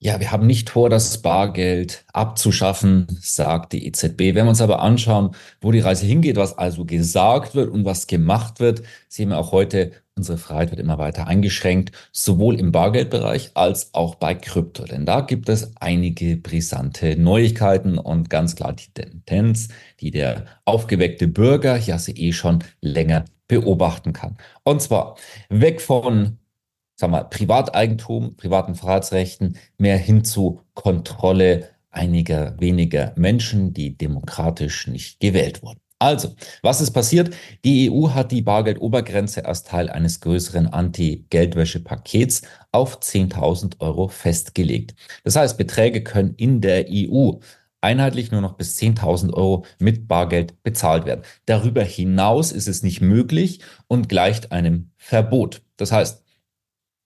Ja, wir haben nicht vor, das Bargeld abzuschaffen, sagt die EZB. Wenn wir uns aber anschauen, wo die Reise hingeht, was also gesagt wird und was gemacht wird, sehen wir auch heute, unsere Freiheit wird immer weiter eingeschränkt, sowohl im Bargeldbereich als auch bei Krypto. Denn da gibt es einige brisante Neuigkeiten und ganz klar die Tendenz, die der aufgeweckte Bürger ja sie eh schon länger beobachten kann. Und zwar weg von sag mal, Privateigentum, privaten Freiheitsrechten mehr hin zu Kontrolle einiger weniger Menschen, die demokratisch nicht gewählt wurden. Also, was ist passiert? Die EU hat die Bargeldobergrenze als Teil eines größeren Anti-Geldwäsche-Pakets auf 10.000 Euro festgelegt. Das heißt, Beträge können in der EU einheitlich nur noch bis 10.000 Euro mit Bargeld bezahlt werden. Darüber hinaus ist es nicht möglich und gleicht einem Verbot. Das heißt,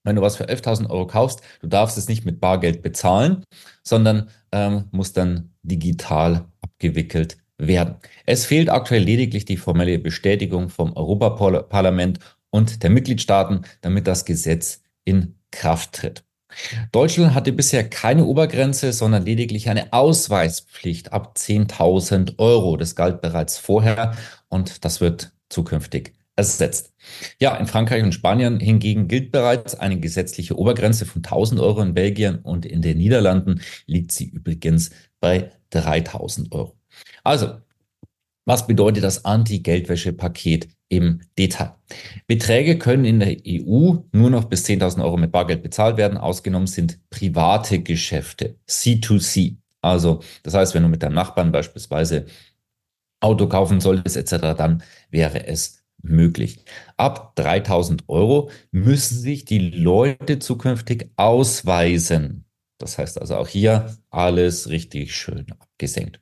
wenn du was für 11.000 Euro kaufst, du darfst es nicht mit Bargeld bezahlen, sondern ähm, muss dann digital abgewickelt werden. Es fehlt aktuell lediglich die formelle Bestätigung vom Europaparlament und der Mitgliedstaaten, damit das Gesetz in Kraft tritt. Deutschland hatte bisher keine Obergrenze, sondern lediglich eine Ausweispflicht ab 10.000 Euro. Das galt bereits vorher und das wird zukünftig ersetzt. Ja, in Frankreich und Spanien hingegen gilt bereits eine gesetzliche Obergrenze von 1000 Euro in Belgien und in den Niederlanden liegt sie übrigens bei 3000 Euro. Also, was bedeutet das Anti-Geldwäsche-Paket im Detail? Beträge können in der EU nur noch bis 10.000 Euro mit Bargeld bezahlt werden. Ausgenommen sind private Geschäfte, C2C. Also, das heißt, wenn du mit deinem Nachbarn beispielsweise Auto kaufen solltest etc., dann wäre es möglich. Ab 3000 Euro müssen sich die Leute zukünftig ausweisen. Das heißt also auch hier alles richtig schön abgesenkt.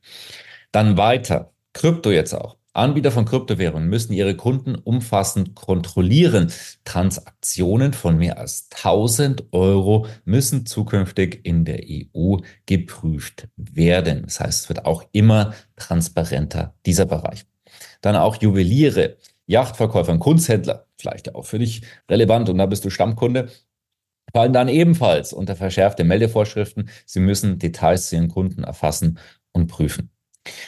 Dann weiter. Krypto jetzt auch. Anbieter von Kryptowährungen müssen ihre Kunden umfassend kontrollieren. Transaktionen von mehr als 1000 Euro müssen zukünftig in der EU geprüft werden. Das heißt, es wird auch immer transparenter, dieser Bereich. Dann auch Juweliere Yachtverkäufer und Kunsthändler, vielleicht auch für dich relevant und da bist du Stammkunde, fallen dann ebenfalls unter verschärfte Meldevorschriften. Sie müssen Details zu ihren Kunden erfassen und prüfen.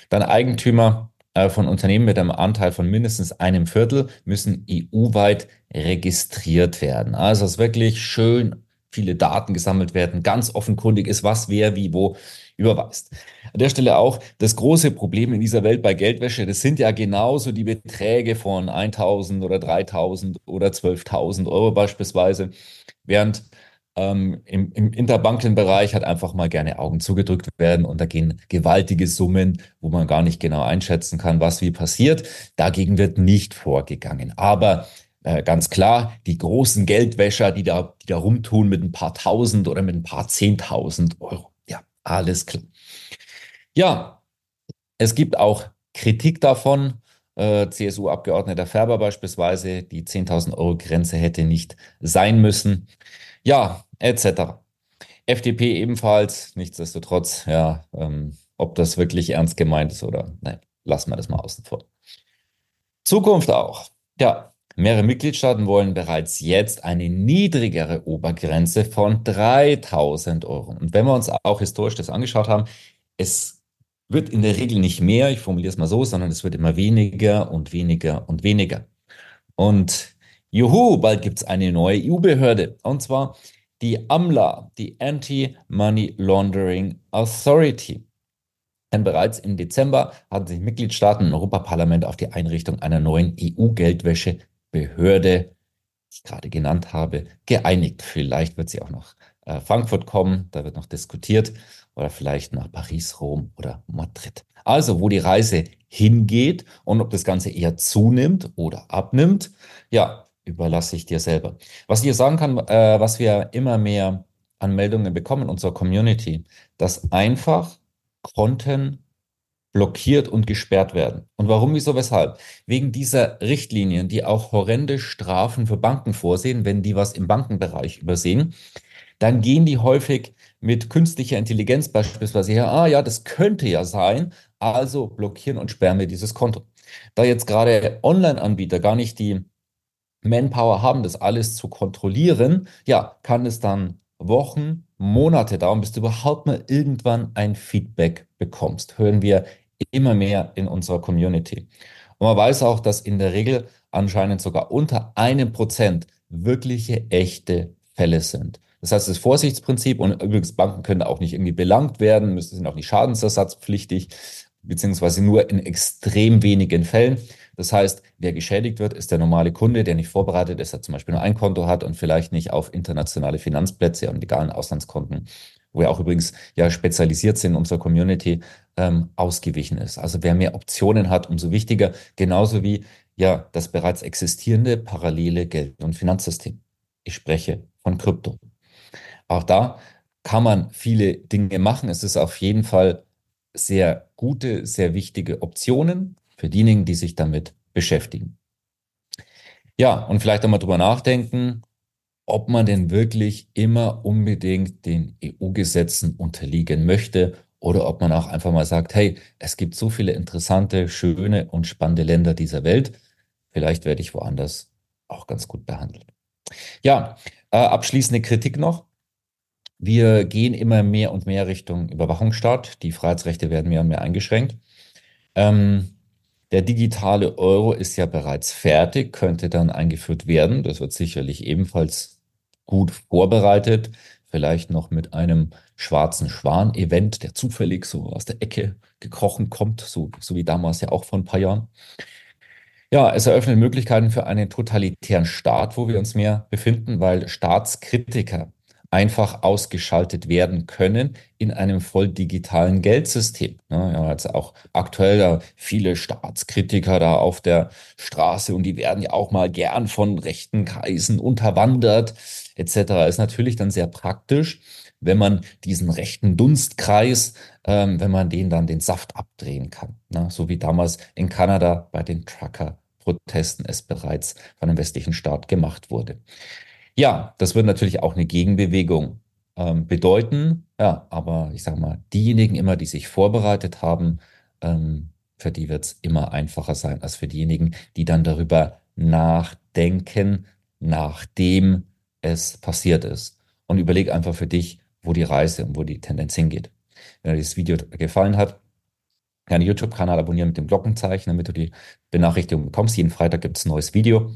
Dann Eigentümer äh, von Unternehmen mit einem Anteil von mindestens einem Viertel müssen EU-weit registriert werden. Also es ist wirklich schön viele Daten gesammelt werden, ganz offenkundig ist, was wer wie wo überweist. An der Stelle auch das große Problem in dieser Welt bei Geldwäsche, das sind ja genauso die Beträge von 1000 oder 3000 oder 12.000 Euro beispielsweise, während ähm, im, im Interbankenbereich hat einfach mal gerne Augen zugedrückt werden und da gehen gewaltige Summen, wo man gar nicht genau einschätzen kann, was wie passiert. Dagegen wird nicht vorgegangen. Aber äh, ganz klar, die großen Geldwäscher, die da, die da rumtun mit ein paar tausend oder mit ein paar zehntausend Euro. Alles klar. Ja, es gibt auch Kritik davon. Äh, CSU-Abgeordneter Färber beispielsweise, die 10.000 Euro Grenze hätte nicht sein müssen. Ja, etc. FDP ebenfalls, nichtsdestotrotz, ja, ähm, ob das wirklich ernst gemeint ist oder nein, lassen wir das mal außen vor. Zukunft auch. Ja, Mehrere Mitgliedstaaten wollen bereits jetzt eine niedrigere Obergrenze von 3000 Euro. Und wenn wir uns auch historisch das angeschaut haben, es wird in der Regel nicht mehr, ich formuliere es mal so, sondern es wird immer weniger und weniger und weniger. Und juhu, bald gibt es eine neue EU-Behörde. Und zwar die AMLA, die Anti-Money Laundering Authority. Denn bereits im Dezember hatten sich Mitgliedstaaten im Europaparlament auf die Einrichtung einer neuen EU-Geldwäsche Behörde, die ich gerade genannt habe, geeinigt. Vielleicht wird sie auch nach äh, Frankfurt kommen, da wird noch diskutiert, oder vielleicht nach Paris, Rom oder Madrid. Also, wo die Reise hingeht und ob das Ganze eher zunimmt oder abnimmt, ja, überlasse ich dir selber. Was ich dir sagen kann, äh, was wir immer mehr Anmeldungen bekommen in unserer Community, dass einfach Konten blockiert und gesperrt werden. Und warum, wieso, weshalb? Wegen dieser Richtlinien, die auch horrende Strafen für Banken vorsehen, wenn die was im Bankenbereich übersehen, dann gehen die häufig mit künstlicher Intelligenz beispielsweise her, ah ja, das könnte ja sein, also blockieren und sperren wir dieses Konto. Da jetzt gerade Online-Anbieter gar nicht die Manpower haben, das alles zu kontrollieren, ja, kann es dann Wochen, Monate dauern, bis du überhaupt mal irgendwann ein Feedback bekommst. Hören wir immer mehr in unserer Community. Und man weiß auch, dass in der Regel anscheinend sogar unter einem Prozent wirkliche, echte Fälle sind. Das heißt, das Vorsichtsprinzip und übrigens Banken können auch nicht irgendwie belangt werden, müssen sind auch nicht schadensersatzpflichtig, beziehungsweise nur in extrem wenigen Fällen. Das heißt, wer geschädigt wird, ist der normale Kunde, der nicht vorbereitet ist, der zum Beispiel nur ein Konto hat und vielleicht nicht auf internationale Finanzplätze und legalen Auslandskonten, wo wir auch übrigens ja spezialisiert sind in unserer Community, ähm, ausgewichen ist. Also wer mehr Optionen hat, umso wichtiger, genauso wie ja das bereits existierende parallele Geld- und Finanzsystem. Ich spreche von Krypto. Auch da kann man viele Dinge machen. Es ist auf jeden Fall sehr gute, sehr wichtige Optionen für diejenigen, die sich damit beschäftigen. Ja, und vielleicht einmal drüber nachdenken, ob man denn wirklich immer unbedingt den EU-Gesetzen unterliegen möchte oder ob man auch einfach mal sagt, hey, es gibt so viele interessante, schöne und spannende Länder dieser Welt. Vielleicht werde ich woanders auch ganz gut behandelt. Ja, äh, abschließende Kritik noch. Wir gehen immer mehr und mehr Richtung Überwachungsstaat. Die Freiheitsrechte werden mehr und mehr eingeschränkt. Ähm, der digitale Euro ist ja bereits fertig, könnte dann eingeführt werden. Das wird sicherlich ebenfalls gut vorbereitet. Vielleicht noch mit einem schwarzen Schwan-Event, der zufällig so aus der Ecke gekrochen kommt, so, so wie damals ja auch vor ein paar Jahren. Ja, es eröffnet Möglichkeiten für einen totalitären Staat, wo wir uns mehr befinden, weil Staatskritiker einfach ausgeschaltet werden können in einem voll digitalen Geldsystem. Ja, ja, jetzt auch aktuell da viele Staatskritiker da auf der Straße und die werden ja auch mal gern von rechten Kreisen unterwandert etc. Ist natürlich dann sehr praktisch, wenn man diesen rechten Dunstkreis, ähm, wenn man den dann den Saft abdrehen kann. Ne? So wie damals in Kanada bei den Trucker-Protesten es bereits von einem westlichen Staat gemacht wurde. Ja, das wird natürlich auch eine Gegenbewegung ähm, bedeuten. Ja, aber ich sage mal, diejenigen immer, die sich vorbereitet haben, ähm, für die wird es immer einfacher sein als für diejenigen, die dann darüber nachdenken, nachdem es passiert ist. Und überleg einfach für dich, wo die Reise und wo die Tendenz hingeht. Wenn dir dieses Video gefallen hat, gerne YouTube-Kanal abonnieren mit dem Glockenzeichen, damit du die Benachrichtigung bekommst. Jeden Freitag gibt es ein neues Video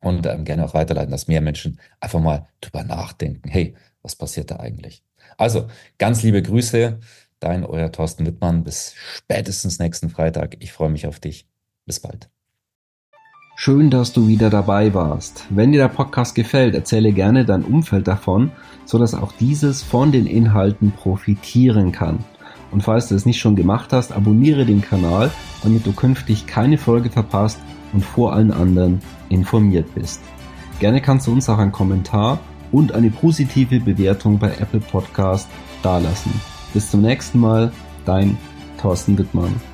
und ähm, gerne auch weiterleiten, dass mehr Menschen einfach mal drüber nachdenken. Hey, was passiert da eigentlich? Also, ganz liebe Grüße, dein euer Thorsten Wittmann. Bis spätestens nächsten Freitag. Ich freue mich auf dich. Bis bald. Schön, dass du wieder dabei warst. Wenn dir der Podcast gefällt, erzähle gerne dein Umfeld davon, so dass auch dieses von den Inhalten profitieren kann. Und falls du es nicht schon gemacht hast, abonniere den Kanal, damit du künftig keine Folge verpasst und vor allen anderen informiert bist. Gerne kannst du uns auch einen Kommentar und eine positive Bewertung bei Apple Podcast dalassen. Bis zum nächsten Mal, dein Thorsten Wittmann.